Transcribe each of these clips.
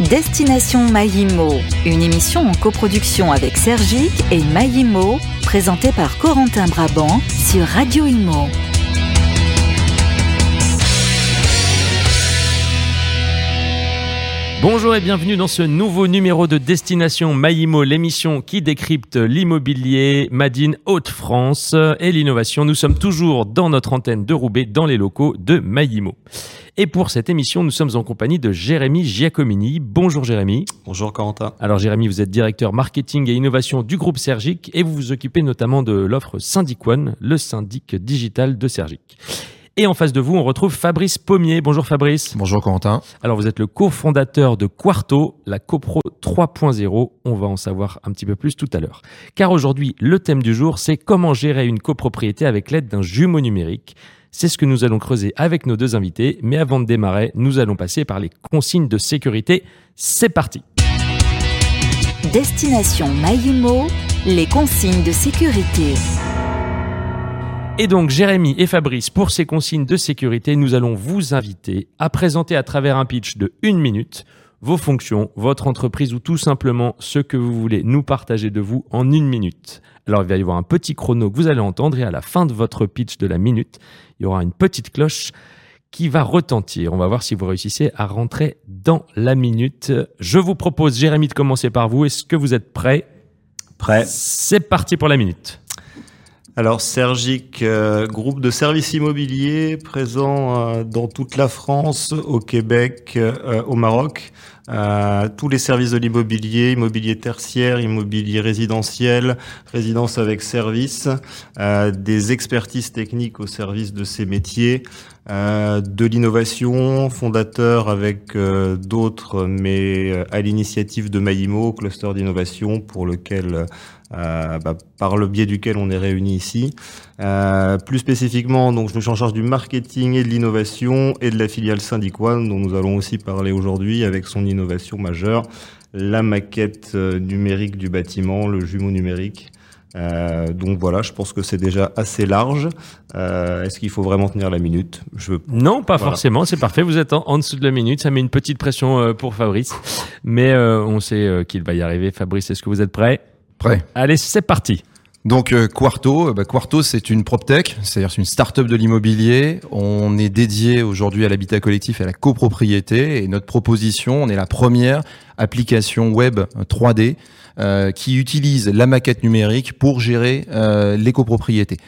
Destination Maïmo, une émission en coproduction avec Sergic et Maïmo, présentée par Corentin Brabant sur Radio Imo. Bonjour et bienvenue dans ce nouveau numéro de Destination Maïmo, l'émission qui décrypte l'immobilier, Madine Haute-France et l'innovation. Nous sommes toujours dans notre antenne de Roubaix, dans les locaux de Maïmo. Et pour cette émission, nous sommes en compagnie de Jérémy Giacomini. Bonjour Jérémy. Bonjour Corentin. Alors Jérémy, vous êtes directeur marketing et innovation du groupe Sergic et vous vous occupez notamment de l'offre Syndic One, le syndic digital de Sergic. Et en face de vous, on retrouve Fabrice Pommier. Bonjour Fabrice. Bonjour Corentin. Alors vous êtes le cofondateur de Quarto, la CoPro 3.0. On va en savoir un petit peu plus tout à l'heure. Car aujourd'hui, le thème du jour, c'est comment gérer une copropriété avec l'aide d'un jumeau numérique. C'est ce que nous allons creuser avec nos deux invités. Mais avant de démarrer, nous allons passer par les consignes de sécurité. C'est parti. Destination Maïmo, les consignes de sécurité. Et donc Jérémy et Fabrice, pour ces consignes de sécurité, nous allons vous inviter à présenter à travers un pitch de une minute vos fonctions, votre entreprise ou tout simplement ce que vous voulez nous partager de vous en une minute. Alors il va y avoir un petit chrono que vous allez entendre et à la fin de votre pitch de la minute, il y aura une petite cloche qui va retentir. On va voir si vous réussissez à rentrer dans la minute. Je vous propose, Jérémy, de commencer par vous. Est-ce que vous êtes prêt? Prêt. C'est parti pour la minute. Alors Sergic, euh, groupe de services immobiliers présent euh, dans toute la France, au Québec, euh, au Maroc. tous les services de l'immobilier, immobilier tertiaire, immobilier résidentiel, résidence avec service, des expertises techniques au service de ces métiers, de l'innovation, fondateur avec d'autres, mais à l'initiative de Maïmo, cluster d'innovation pour lequel euh, bah, par le biais duquel on est réunis ici. Euh, plus spécifiquement, donc je me suis en charge du marketing et de l'innovation et de la filiale Syndic One, dont nous allons aussi parler aujourd'hui avec son innovation majeure, la maquette euh, numérique du bâtiment, le jumeau numérique. Euh, donc voilà, je pense que c'est déjà assez large. Euh, Est-ce qu'il faut vraiment tenir la minute? Je veux... Non, pas voilà. forcément, c'est parfait. Vous êtes en, en, dessous de la minute, ça met une petite pression euh, pour Fabrice, mais euh, on sait qu'il va y arriver. Fabrice, est-ce que vous êtes prêt? Prêt. Allez, c'est parti. Donc euh, Quarto, bah, Quarto c'est une proptech, c'est-à-dire c'est une start-up de l'immobilier. On est dédié aujourd'hui à l'habitat collectif et à la copropriété et notre proposition, on est la première application web 3D euh, qui utilise la maquette numérique pour gérer euh, les copropriétés.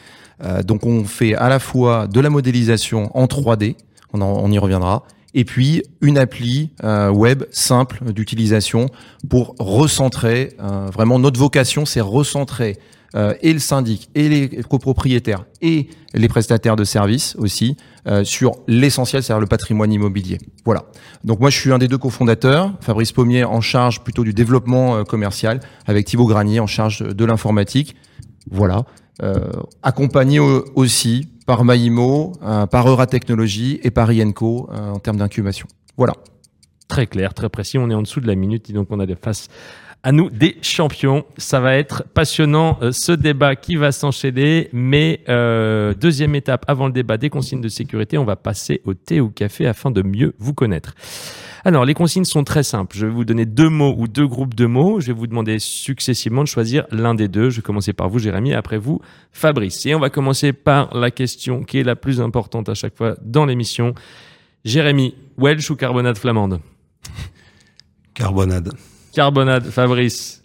Euh, donc on fait à la fois de la modélisation en 3D, on, en, on y reviendra, et puis une appli euh, web simple d'utilisation pour recentrer. Euh, vraiment, notre vocation, c'est recentrer euh, et le syndic, et les copropriétaires, et les prestataires de services aussi euh, sur l'essentiel, c'est-à-dire le patrimoine immobilier. Voilà. Donc moi, je suis un des deux cofondateurs. Fabrice Pommier en charge plutôt du développement euh, commercial, avec Thibaut Granier en charge de l'informatique. Voilà. accompagné aussi par Maïmo, euh, par Euratechnologie et par INCO euh, en termes d'incubation. Voilà. Très clair, très précis. On est en dessous de la minute, donc on a des faces à nous des champions. Ça va être passionnant euh, ce débat qui va s'enchaîner. Mais euh, deuxième étape avant le débat des consignes de sécurité, on va passer au thé ou café afin de mieux vous connaître. Alors, les consignes sont très simples. Je vais vous donner deux mots ou deux groupes de mots. Je vais vous demander successivement de choisir l'un des deux. Je vais commencer par vous, Jérémy, et après vous, Fabrice. Et on va commencer par la question qui est la plus importante à chaque fois dans l'émission. Jérémy, Welsh ou carbonade flamande? Carbonade. Carbonade, Fabrice.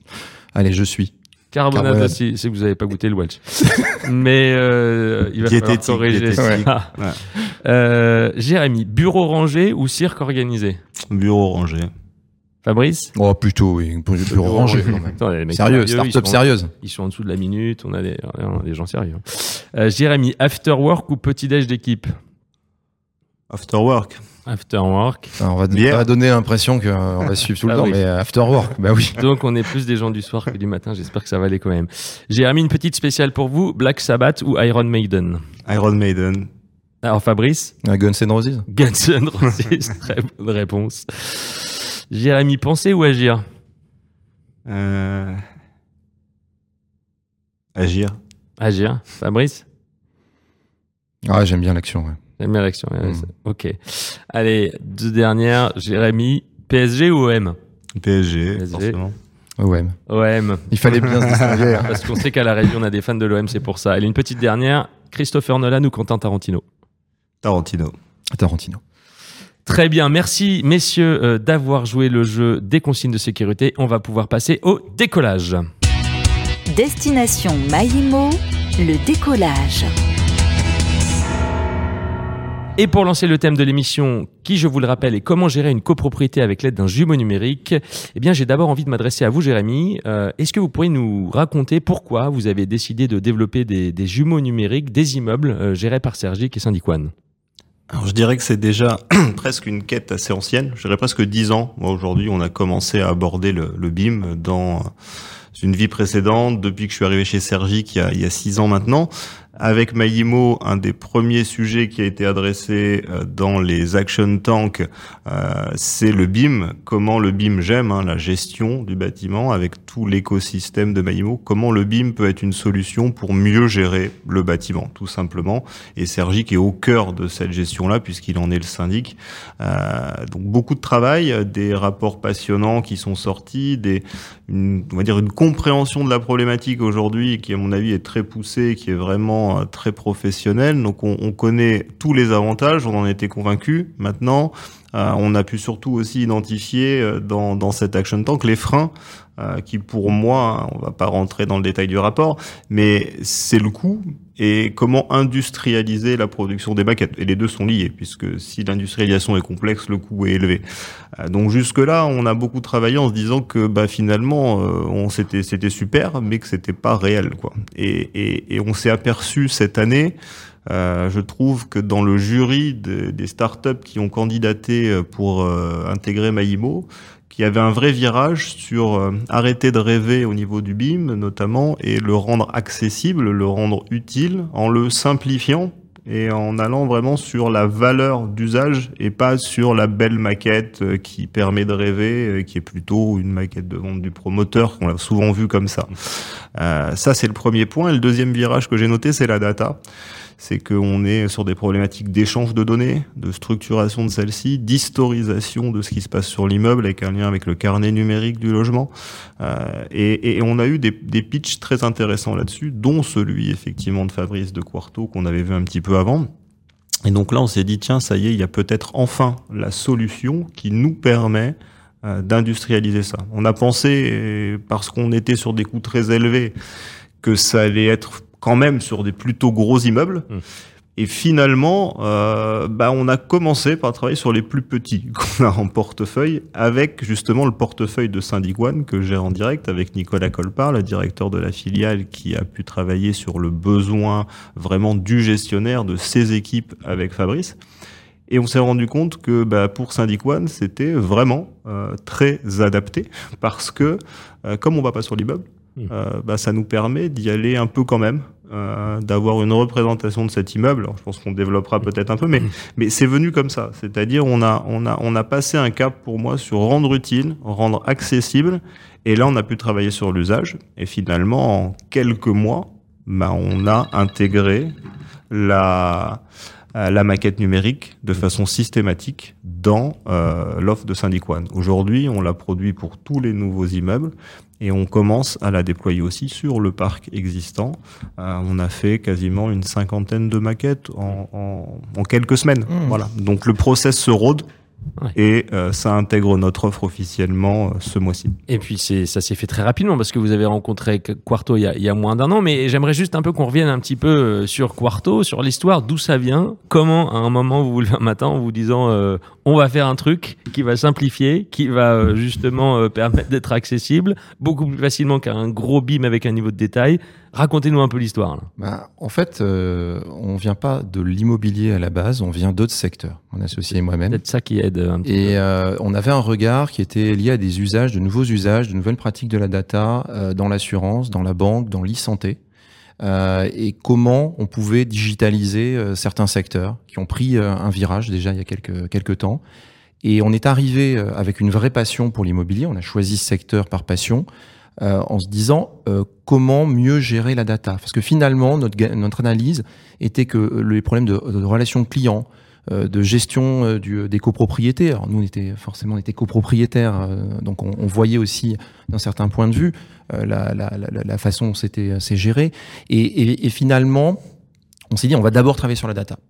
Allez, je suis. Carbonade, carbonade. aussi, c'est que vous n'avez pas goûté le Welsh. Mais euh, il va falloir corriger ça. Ouais. Euh, Jérémy, bureau rangé ou cirque organisé? Bureau rangé. Fabrice? Oh, plutôt, oui. Bureau, bureau rangé. Attends, sérieux, start-up sérieuse. Ils sont en dessous de la minute, on a des, on a des gens sérieux. Euh, Jérémy, after work ou petit-déj d'équipe? After work. After work. Enfin, on, va, on, va, donner l'impression qu'on va suivre tout le ah temps, oui. mais after work, bah oui. Donc on est plus des gens du soir que du matin, j'espère que ça va aller quand même. Jérémy, une petite spéciale pour vous, Black Sabbath ou Iron Maiden? Iron Maiden. Alors Fabrice? Uh, Guns N' Roses. Guns N' Roses, très bonne réponse. Jérémy, penser ou agir? Euh... Agir. Agir. Fabrice? Ah, j'aime bien l'action, ouais. J'aime bien l'action. Mmh. Ok. Allez, deux dernières. Jérémy, PSG ou OM PSG, PSG. forcément. OM. OM. Il fallait bien se distinguer. Parce qu'on sait qu'à la région, on a des fans de l'OM, c'est pour ça. Allez, une petite dernière. Christopher Nolan ou Quentin Tarantino? Tarantino. Tarantino. Très bien, merci messieurs euh, d'avoir joué le jeu des consignes de sécurité. On va pouvoir passer au décollage. Destination Maïmo, le décollage. Et pour lancer le thème de l'émission, qui je vous le rappelle est comment gérer une copropriété avec l'aide d'un jumeau numérique, eh bien j'ai d'abord envie de m'adresser à vous Jérémy. Euh, Est-ce que vous pourriez nous raconter pourquoi vous avez décidé de développer des, jumeaux numériques, des immeubles euh, gérés par Sergic et Syndic One Alors je dirais que c'est déjà presque une quête assez ancienne. Je dirais presque dix ans. Aujourd'hui, on a commencé à aborder le, BIM dans une vie précédente, depuis que je suis arrivé chez a, il y a six ans maintenant. Avec Maïmo, un des premiers sujets qui a été adressé euh, dans les action tanks, euh, c'est le BIM. Comment le BIM j'aime, hein, la gestion du bâtiment avec tout l'écosystème de Maïmo. Comment le BIM peut être une solution pour mieux gérer le bâtiment, tout simplement. Et Sergic est au cœur de cette gestion-là puisqu'il en est le syndic. Euh, donc beaucoup de travail, des rapports passionnants qui sont sortis, des, une, on va dire une compréhension de la problématique aujourd'hui qui à mon avis est très poussée, qui est vraiment euh, très professionnelle. Donc on, on connaît tous les avantages, on en était convaincus. Maintenant, euh, on a pu surtout aussi identifier euh, dans, dans cet action tank les freins qui pour moi, on va pas rentrer dans le détail du rapport, mais c'est le coût et comment industrialiser la production des maquettes. Et les deux sont liés, puisque si l'industrialisation est complexe, le coût est élevé. Euh, donc jusque-là, on a beaucoup travaillé en se disant que bah, finalement, euh, on c'était c'était super, mais que c'était pas réel, quoi. Et, et, et on s'est aperçu cette année. Euh, je trouve que dans le jury de- des startups qui ont candidaté pour euh, intégrer Maïmo, qu'il y avait un vrai virage sur euh, arrêter de rêver au niveau du BIM notamment et le rendre accessible, le rendre utile en le simplifiant et en allant vraiment sur la valeur d'usage et pas sur la belle maquette euh, qui permet de rêver, euh, qui est plutôt une maquette de vente du promoteur qu'on a souvent vu comme ça. Euh, ça c'est le premier point. Et le deuxième virage que j'ai noté c'est la data c'est qu'on est sur des problématiques d'échange de données, de structuration de celles-ci, d'historisation de ce qui se passe sur l'immeuble avec un lien avec le carnet numérique du logement. Euh, et, on a eu des, pitchs très intéressants là-dessus, dont celui effectivement de Fabrice de Quarto qu'on avait vu un petit peu avant. Et donc là, on s'est dit, tiens, ça y est, il y a peut-être enfin la solution qui nous permet euh, d'industrialiser ça. On a pensé, parce qu'on était sur des coûts très élevés, que ça allait être quand même sur des plutôt gros immeubles. Mm. Et finalement, euh, bah, on a commencé par travailler sur les plus petits qu'on a en portefeuille, avec justement le portefeuille de Syndic One que j'ai en direct avec Nicolas Colpart, le directeur de la filiale, qui a pu travailler sur le besoin vraiment du gestionnaire, de ses équipes avec Fabrice. Et on s'est rendu compte que bah, pour Syndic One, c'était vraiment euh, très adapté parce que euh, comme on va pas sur l'immeuble, Mm. euh, bah, ça nous permet d'y aller un peu quand même, euh, d'avoir une représentation de cet immeuble. Alors, je pense qu'on développera peut-être un peu, mais, mais c'est venu comme ça. C'est-à-dire, on a, on, a, on a passé un cap pour moi sur rendre utile, rendre accessible, et là, on a pu travailler sur l'usage. Et finalement, en quelques mois, bah, on a intégré la, la maquette numérique de façon systématique dans euh, l'offre de Syndic One. Aujourd'hui, on la produit pour tous les nouveaux immeubles et on commence à la déployer aussi sur le parc existant. Euh, on a fait quasiment une cinquantaine de maquettes en, en, en quelques semaines. Mmh. Voilà. Donc le process se rôde. Ouais. Et euh, ça intègre notre offre officiellement euh, ce mois-ci. Et puis ça s'est fait très rapidement parce que vous avez rencontré Quarto il y a, il y a moins d'un an, mais j'aimerais juste un peu qu'on revienne un petit peu euh, sur Quarto, sur l'histoire, d'où ça vient, comment à un moment vous vous levez un matin en vous disant euh, on va faire un truc qui va simplifier, qui va justement permettre d'être accessible beaucoup plus facilement qu'un gros BIM avec un niveau de détail. Racontez-nous un peu l'histoire. Bah, en fait, euh, on vient pas de l'immobilier à la base, on vient d'autres secteurs, mon associé et moi-même. Peut-être ça qui aide un petit Et euh, on avait un regard qui était lié à des usages, de nouveaux usages, de nouvelles pratiques de la data euh, dans l'assurance, dans la banque, dans l'e-santé. Euh, et comment on pouvait digitaliser euh, certains secteurs qui ont pris euh, un virage déjà il y a quelques, quelques temps. Et on est arrivé euh, avec une vraie passion pour l'immobilier. On a choisi ce secteur par passion euh, en se disant euh, comment mieux gérer la data. Parce que finalement, notre, notre analyse était que les problèmes de, de relations clients, de gestion du, des copropriétés. Alors nous, on était forcément on était copropriétaires, donc on, voyait aussi d'un certain point de vue la, la, la, la, façon dont c'était c'est géré. Et, et, et finalement, on s'est dit on va d'abord travailler sur la data.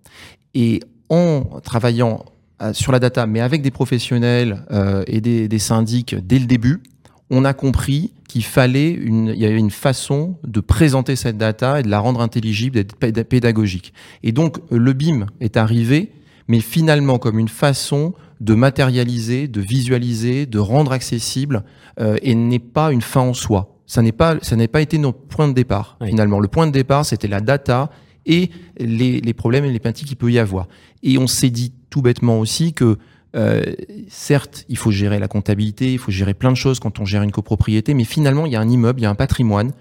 Et en travaillant sur la data, mais avec des professionnels et des, des syndics dès le début, on a compris qu'il fallait une, il y avait une façon de présenter cette data et de la rendre intelligible, d'être pédagogique. Et donc, le BIM est arrivé, mais finalement comme une façon de matérialiser, de visualiser, de rendre accessible, euh, et n'est pas une fin en soi. Ça n'est pas, ça n'est pas été notre point de départ. Finalement, le point de départ, c'était la data et les, les problèmes et les peintis qu'il peut y avoir. Et on s'est dit tout bêtement aussi que euh, certes, il faut gérer la comptabilité, il faut gérer plein de choses quand on gère une copropriété, mais finalement, il y a un immeuble, il y a un patrimoine.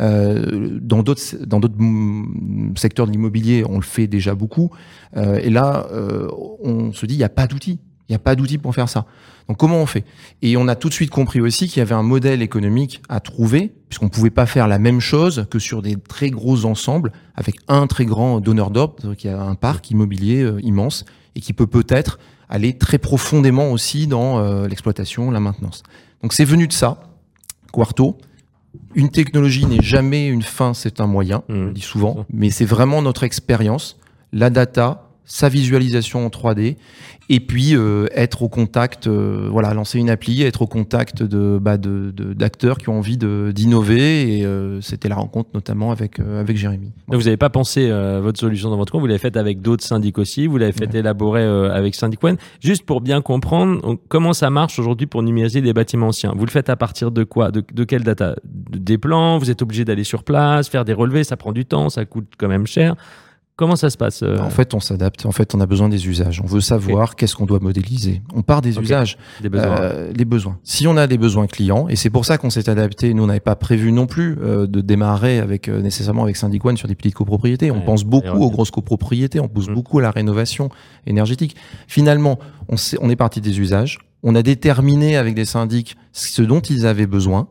Euh, dans d'autres dans d'autres secteurs de l'immobilier, on le fait déjà beaucoup. Euh, et là, euh, on se dit, il n'y a pas d'outils. Il n'y a pas d'outils pour faire ça. Donc comment on fait? Et on a tout de suite compris aussi qu'il y avait un modèle économique à trouver, puisqu'on ne pouvait pas faire la même chose que sur des très gros ensembles, avec un très grand donneur d'ordre, qui a un parc immobilier euh, immense, et qui peut peut-être aller très profondément aussi dans euh, l'exploitation, la maintenance. Donc c'est venu de ça, Quarto. Une technologie n'est jamais une fin, c'est un moyen, mmh. on le dit souvent, mais c'est vraiment notre expérience, la data, sa visualisation en 3D et puis euh, être au contact, euh, voilà, lancer une appli, être au contact de bah, d'acteurs qui ont envie d'innover et euh, c'était la rencontre notamment avec avec Jérémy. vous n'avez pas pensé votre solution dans votre coin, vous l'avez faite avec d'autres syndics aussi, vous l'avez fait élaborer avec Syndic One. Juste pour bien comprendre comment ça marche aujourd'hui pour numériser des bâtiments anciens? Vous le faites à partir de quoi? De, de quelle data? Des plans? Vous êtes obligé d'aller sur place, faire des relevés, ça prend du temps, ça coûte quand même cher. Comment ça se passe euh En fait, on s'adapte. En fait, on a besoin des usages. On veut savoir qu'est-ce qu'on doit modéliser. On part des usages, des besoins. Euh, les besoins. Si on a des besoins clients, et c'est pour ça qu'on s'est adapté. Nous, on n'avait pas prévu non plus euh, de démarrer avec nécessairement avec Syndic One sur des petites copropriétés. On pense beaucoup aux grosses copropriétés. On pousse mm. beaucoup à la rénovation énergétique. Finalement, on, on est parti des usages. On a déterminé avec des syndics ce dont ils avaient besoin.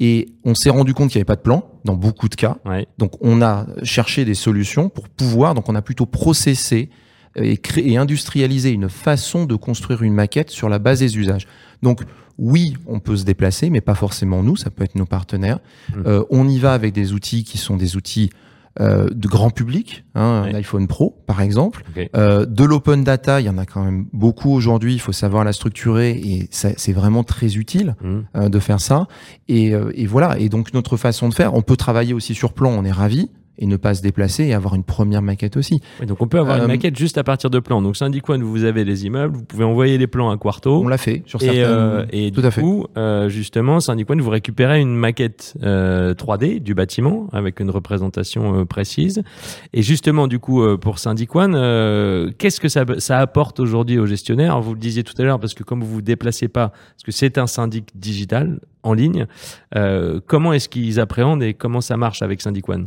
Et on s'est rendu compte qu'il n'y avait pas de plan dans beaucoup de cas. Donc on a cherché des solutions pour pouvoir, donc on a plutôt processé et, créé, et industrialisé une façon de construire une maquette sur la base des usages. Donc oui, on peut se déplacer, mais pas forcément nous, ça peut être nos partenaires. Mmh. Euh, on y va avec des outils qui sont des outils euh, de grand public, hein, l'iPhone Pro par exemple, euh, de l'open data, il y en a quand même beaucoup aujourd'hui. Il faut savoir la structurer et c'est vraiment très utile mmh. euh, de faire ça. Et, euh, et, voilà. Et donc notre façon de faire, on peut travailler aussi sur plan. On est ravi et ne pas se déplacer et avoir une première maquette aussi. donc on peut avoir une euh, maquette juste à partir de plans. Donc Syndic One, vous avez les immeubles, vous pouvez envoyer les plans à Quarto. On l'a fait sur et, euh, et Tout du à fait. coup, euh, justement, Syndic One, vous récupérez une maquette 3D du bâtiment avec une représentation précise. Et justement, du coup, pour Syndic One, qu'est-ce que ça, ça apporte aujourd'hui aux gestionnaires? Vous le disiez tout à l'heure, parce que comme vous vous déplacez pas, parce que c'est un syndic digital en ligne, comment est-ce qu'ils appréhendent et comment ça marche avec Syndic One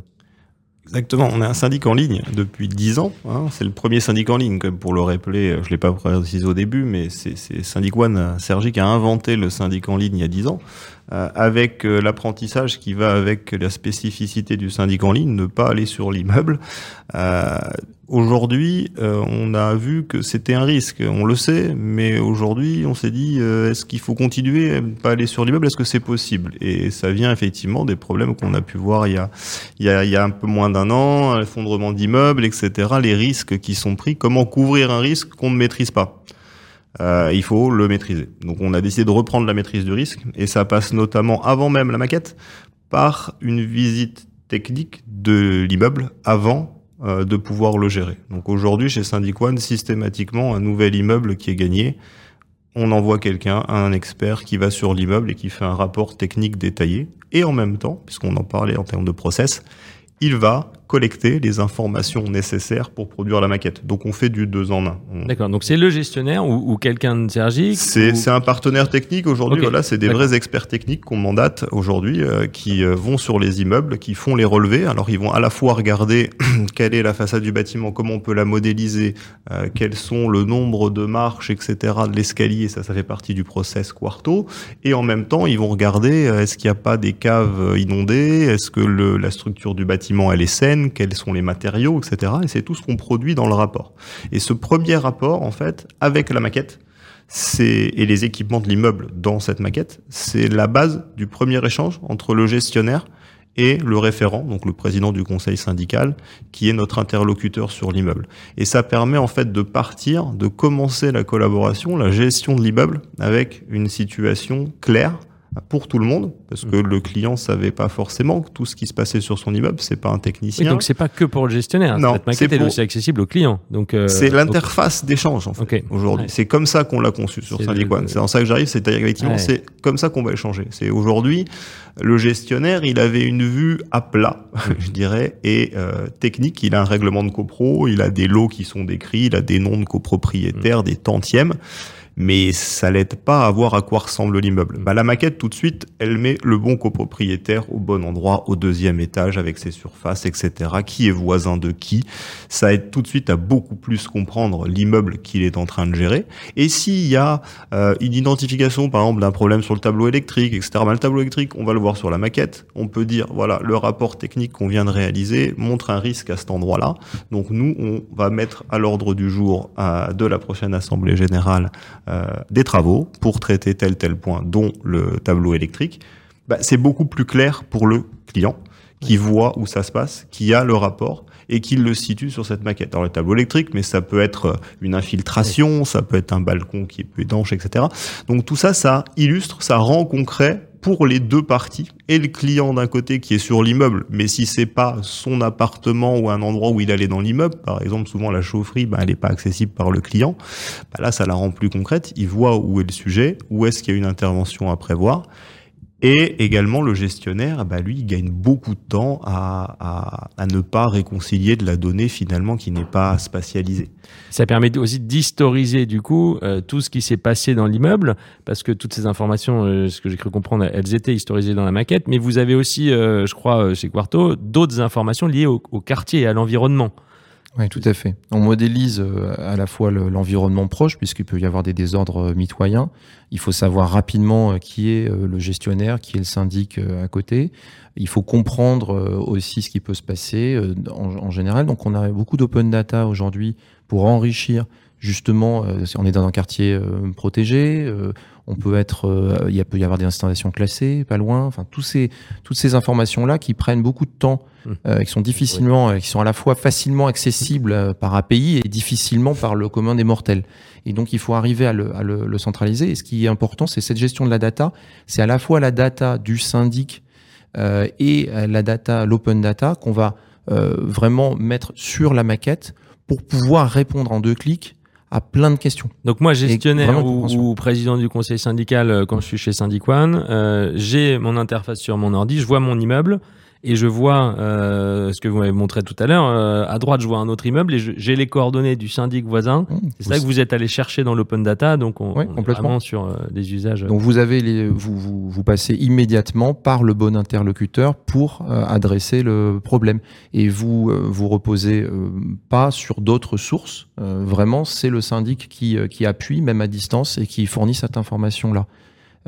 Exactement, on est un syndic en ligne depuis 10 ans. Hein. C'est le premier syndic en ligne, comme pour le rappeler, je l'ai pas précisé au début, mais c'est Syndic One, Sergi qui a inventé le syndic en ligne il y a 10 ans, euh, avec euh, l'apprentissage qui va avec la spécificité du syndic en ligne, ne pas aller sur l'immeuble. Euh, Aujourd'hui, euh, on a vu que c'était un risque, on le sait, mais aujourd'hui, on s'est dit, euh, est-ce qu'il faut continuer à ne pas aller sur l'immeuble? Est-ce que c'est possible? Et ça vient effectivement des problèmes qu'on a pu voir il y a, il y a, il y a un peu moins d'un an, l'effondrement d'immeubles, etc., les risques qui sont pris, comment couvrir un risque qu'on ne maîtrise pas? Euh, il faut le maîtriser. Donc on a décidé de reprendre la maîtrise du risque, et ça passe notamment avant même la maquette, par une visite technique de l'immeuble avant euh, de pouvoir le gérer. Donc aujourd'hui, chez Syndic One, systématiquement, un nouvel immeuble qui est gagné, on envoie quelqu'un, un expert qui va sur l'immeuble et qui fait un rapport technique détaillé. Et en même temps, puisqu'on en parlait en termes de process, il va collecter les informations nécessaires pour produire la maquette. Donc on fait du deux en un. D'accord. Donc c'est le gestionnaire ou, quelqu'un de Sergi C'est un partenaire technique aujourd'hui. Voilà, c'est des vrais experts techniques qu'on mandate aujourd'hui euh, qui euh, vont sur les immeubles, qui font les relevés. Alors ils vont à la fois regarder quelle est la façade du bâtiment, comment on peut la modéliser, euh, quels sont le nombre de marches, etc. de l'escalier. Ça, ça fait partie du process Quarto. Et en même temps, ils vont regarder est-ce qu'il n'y a pas des caves inondées, est-ce que le, la structure du bâtiment elle est saine? Quels sont les matériaux, etc. Et c'est tout ce qu'on produit dans le rapport. Et ce premier rapport, en fait, avec la maquette, et les équipements de l'immeuble dans cette maquette, c'est la base du premier échange entre le gestionnaire et le référent, donc le président du conseil syndical, qui est notre interlocuteur sur l'immeuble. Et ça permet en fait de partir, de commencer la collaboration, la gestion de l'immeuble avec une situation claire pour tout le monde, parce que le client savait pas forcément que tout ce qui se passait sur son immeuble, c'est pas un technicien. Oui, donc c'est pas que pour le gestionnaire. Non, Cette maquette c'est est aussi accessible au client. Donc euh, c'est donc- l'interface d'échange en fait aujourd'hui. Ouais. C'est comme ça qu'on l'a conçu sur Syndic le- One. C'est dans ça que j'arrive. C'est-à-dire effectivement, Ouais. c'est comme ça qu'on va échanger. C'est aujourd'hui le gestionnaire, il avait une vue à plat, je dirais, et euh, technique. Il a un règlement de copro, il a des lots qui sont décrits, il a des noms de Mm. copropriétaires, des tantièmes. Mais ça l'aide pas à voir à quoi ressemble l'immeuble. Mm. Bah, la maquette, tout de suite, elle met le bon copropriétaire au bon endroit, au deuxième étage, avec ses surfaces, etc. Qui est voisin de qui? Ça aide tout de suite à beaucoup plus comprendre l'immeuble qu'il est en train de gérer. Et s'il y a euh, une identification, par exemple, d'un problème sur le tableau électrique, etc. bah, le tableau électrique, on va le voir sur la maquette. On peut dire, voilà, le rapport technique qu'on vient de réaliser montre un risque à cet endroit-là. Donc nous, on va mettre à l'ordre du jour euh, de la prochaine assemblée générale des travaux pour traiter tel tel point, dont le tableau électrique. Bah, c'est beaucoup plus clair pour le client qui voit où ça se passe, qui a le rapport et qui le situe sur cette maquette. Alors le tableau électrique, mais ça peut être euh, une infiltration, ça peut être un balcon qui est peu étanche, etc. Donc tout ça, ça illustre, ça rend concret pour les deux parties et le client d'un côté qui est sur l'immeuble, mais si c'est pas son appartement ou un endroit où il allait dans l'immeuble, par exemple souvent la chaufferie, ben, elle n'est pas accessible par le client, ben là ça la rend plus concrète. Il voit où est le sujet, où est-ce qu'il y a une intervention à prévoir. Et également, le gestionnaire, bah, lui, il gagne beaucoup de temps à, à, à ne pas réconcilier de la donnée finalement qui n'est pas spatialisée. Ça permet aussi d'historiser du coup euh, tout ce qui s'est passé dans l'immeuble, parce que toutes ces informations, euh, ce que j'ai cru comprendre, elles étaient historisées dans la maquette. Mais vous avez aussi, euh, je crois, chez Quarto, d'autres informations liées au quartier et à l'environnement. Oui, tout à fait. On modélise euh, à la fois le- l'environnement proche, puisqu'il peut y avoir des désordres euh, mitoyens. Il faut savoir rapidement euh, qui est le gestionnaire, qui est le syndic à côté. Il faut comprendre aussi ce qui peut se passer en général. Donc, on a beaucoup d'open data aujourd'hui pour enrichir justement. euh, on est dans un quartier euh, protégé. euh, on peut être, il peut y avoir des installations classées, pas loin. Enfin, tous ces, toutes ces informations là qui prennent beaucoup de temps Mmh. euh, qui sont difficilement, qui sont à la fois facilement accessibles par API et difficilement par le commun des mortels. Et donc, il faut arriver à le, à le- le centraliser. Et ce qui est important, c'est cette gestion de la data. C'est à la fois la data du syndic euh, et la data, l'open data, qu'on va euh, vraiment mettre sur la maquette pour pouvoir répondre en deux clics à plein de questions. Donc moi, gestionnaire ou président du conseil syndical, euh, quand je suis chez Syndic One, euh, j'ai mon interface sur mon ordi, je vois mon immeuble et je vois euh, ce que vous m'avez montré tout à l'heure. euh, à droite, je vois un autre immeuble et j'ai les coordonnées du syndic voisin. C'est ça que vous êtes allé chercher dans l'open data, donc on, Ouais, on est complètement. vraiment sur euh, des usages. Donc vous avez les, vous, vous, vous passez immédiatement par le bon interlocuteur pour euh, adresser le problème et vous euh, vous reposez euh, pas sur d'autres sources. Euh, vraiment, c'est le syndic qui euh, qui appuie même à distance et qui fournit cette information là.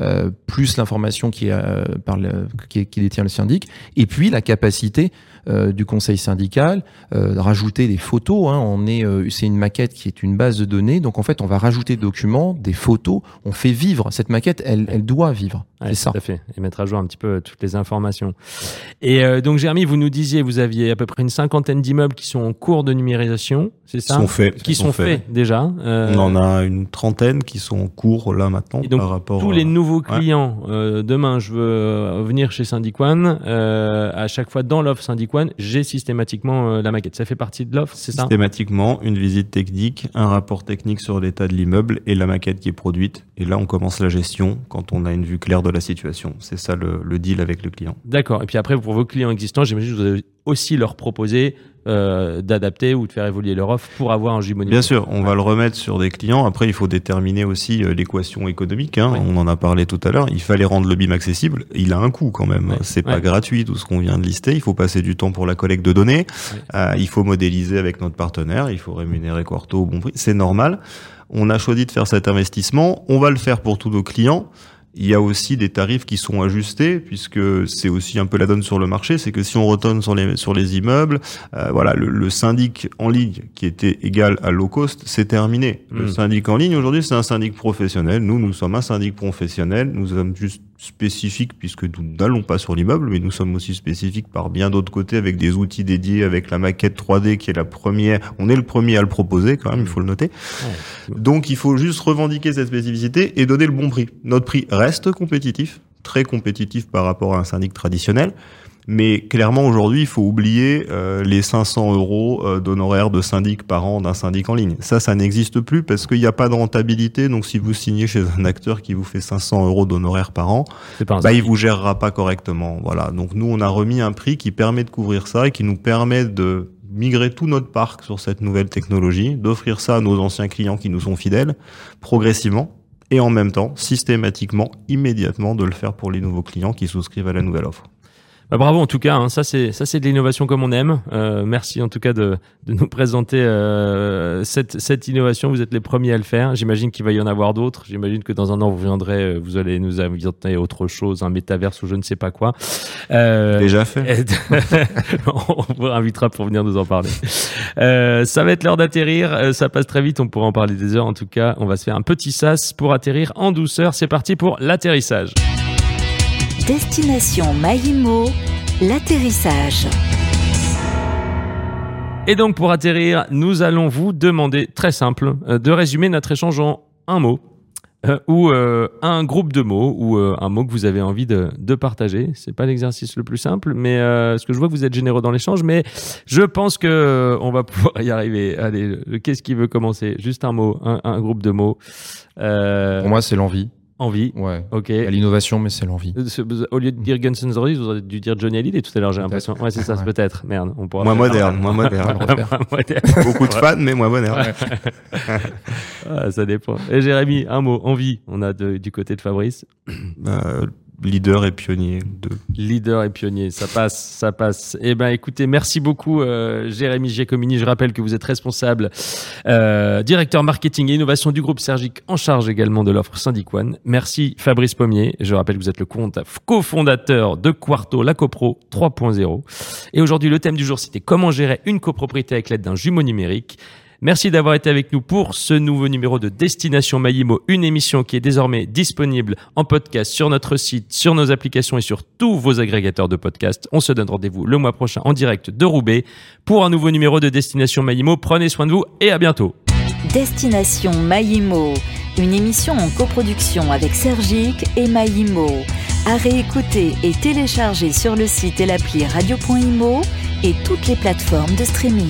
Euh, plus l'information qui, euh, par qui, détient le syndic, et puis la capacité euh, du conseil syndical euh, de rajouter des photos. Hein, on est, c'est une maquette qui est une base de données, donc en fait on va rajouter des documents, des photos. On fait vivre cette maquette, elle, elle doit vivre. Ouais, c'est ça. Tout à fait. Et mettre à jour un petit peu euh, toutes les informations. Et euh, donc, Jérémy, vous nous disiez, vous aviez à peu près une cinquantaine d'immeubles qui sont en cours de numérisation, c'est Qui ça sont faits. Qui sont faits déjà. Euh, On en a une trentaine qui sont en cours là maintenant Et donc, par rapport tous à- les nouveaux clients, euh, demain, je veux venir chez Syndic One, euh, à chaque fois dans l'offre Syndic One, j'ai systématiquement euh, la maquette. Ça fait partie de l'offre, c'est ça Systématiquement, une visite technique, un rapport technique sur l'état de l'immeuble et la maquette qui est produite. Et là, on commence la gestion quand on a une vue claire de la situation. C'est ça le, le deal avec le client. D'accord. Et puis après, pour vos clients existants, j'imagine que vous allez aussi leur proposer euh, d'adapter ou de faire évoluer leur offre pour avoir un jumeau Bien sûr, on va le remettre sur des clients. Après, il faut déterminer aussi euh, l'équation économique. hein. On en a parlé tout à l'heure. Il fallait rendre le BIM accessible. Il a un coût quand même. Ouais. C'est pas gratuit tout ce qu'on vient de lister. Il faut passer du temps pour la collecte de données. Euh, il faut modéliser avec notre partenaire. Il faut rémunérer Quarto au bon prix. C'est normal. On a choisi de faire cet investissement. On va le faire pour tous nos clients. Il y a aussi des tarifs qui sont ajustés, puisque c'est aussi un peu la donne sur le marché. C'est que si on retourne sur les, sur les immeubles, euh, voilà, le, le, syndic en ligne qui était égal à low cost, c'est terminé. Le Mm. syndic en ligne, aujourd'hui, c'est un syndic professionnel. Nous, nous sommes un syndic professionnel. Nous sommes juste spécifiques puisque nous n'allons pas sur l'immeuble, mais nous sommes aussi spécifiques par bien d'autres côtés avec des outils dédiés, avec la maquette 3D qui est la première. On est le premier à le proposer quand même, il faut le noter. Donc il faut juste revendiquer cette spécificité et donner le bon prix. Notre prix reste compétitif, très compétitif par rapport à un syndic traditionnel. Mais clairement, aujourd'hui, il faut oublier euh, les 500 euros euh, d'honoraires de syndic par an d'un syndic en ligne. Ça, ça n'existe plus parce qu'il n'y a pas de rentabilité. Donc, si vous signez chez un acteur qui vous fait 500 euros d'honoraires par an, pas bah, il vous gérera pas correctement. Voilà. Donc, nous, on a remis un prix qui permet de couvrir ça et qui nous permet de migrer tout notre parc sur cette nouvelle technologie, d'offrir ça à nos anciens clients qui nous sont fidèles, progressivement, et en même temps, systématiquement, immédiatement, de le faire pour les nouveaux clients qui souscrivent à la nouvelle offre. Bah, bravo en tout cas, hein. ça c'est ça c'est de l'innovation comme on aime. Euh, merci en tout cas de, de nous présenter euh, cette, cette innovation. Vous êtes les premiers à le faire. J'imagine qu'il va y en avoir d'autres. J'imagine que dans un an vous viendrez, euh, vous allez nous inviter autre chose, un métaverse ou je ne sais pas quoi. Euh, Déjà fait. on vous invitera pour venir nous en parler. Euh, ça va être l'heure d'atterrir. Euh, ça passe très vite. On pourra en parler des heures. En tout cas, on va se faire un petit sas pour atterrir en douceur. C'est parti pour l'atterrissage. Destination Maïmo, l'atterrissage. Et donc pour atterrir, nous allons vous demander, très simple, euh, de résumer notre échange en un mot. euh, ou euh, un groupe de mots ou euh, un mot que vous avez envie de, de partager. C'est pas l'exercice le plus simple, mais euh, parce que je vois que vous êtes généreux dans l'échange, mais je pense que euh, on va pouvoir y arriver. Allez, qu'est-ce qui veut commencer? Juste un mot, un, un groupe de mots. Euh, Pour moi, c'est l'envie. Envie. Ouais. Ok. Il y a l'innovation, mais c'est l'envie. Euh, Au lieu de dire Guns N' Roses, vous auriez dû dire Johnny Hallyday tout à l'heure, j'ai l'impression. Ouais, c'est ça, Ouais. peut-être. Merde, on pourra. Moins moderne, moins moderne. Moderne. Beaucoup de fans, mais moins moderne. Ah, ça dépend. Et Jérémy, un mot, envie. On a de- du côté de Fabrice. Euh, leader et pionnier de Leader et pionnier, ça passe, ça passe. Eh ben, écoutez, merci beaucoup, euh, Jérémy Giacomini. Je rappelle que vous êtes responsable, euh, directeur marketing et innovation du groupe Sergic, en charge également de l'offre Syndic One. Merci, Fabrice Pommier. Je rappelle que vous êtes le cofondateur de Quarto, la copro 3.0. Et aujourd'hui, le thème du jour, c'était comment gérer une copropriété avec l'aide d'un jumeau numérique. Merci d'avoir été avec nous pour ce nouveau numéro de Destination Maïmo, une émission qui est désormais disponible en podcast sur notre site, sur nos applications et sur tous vos agrégateurs de podcasts. On se donne rendez-vous le mois prochain en direct de Roubaix pour un nouveau numéro de Destination Maïmo. Prenez soin de vous et à bientôt. Destination Maïmo, une émission en coproduction avec Sergic et Maïmo. À réécouter et télécharger sur le site et l'appli radio.imo et toutes les plateformes de streaming.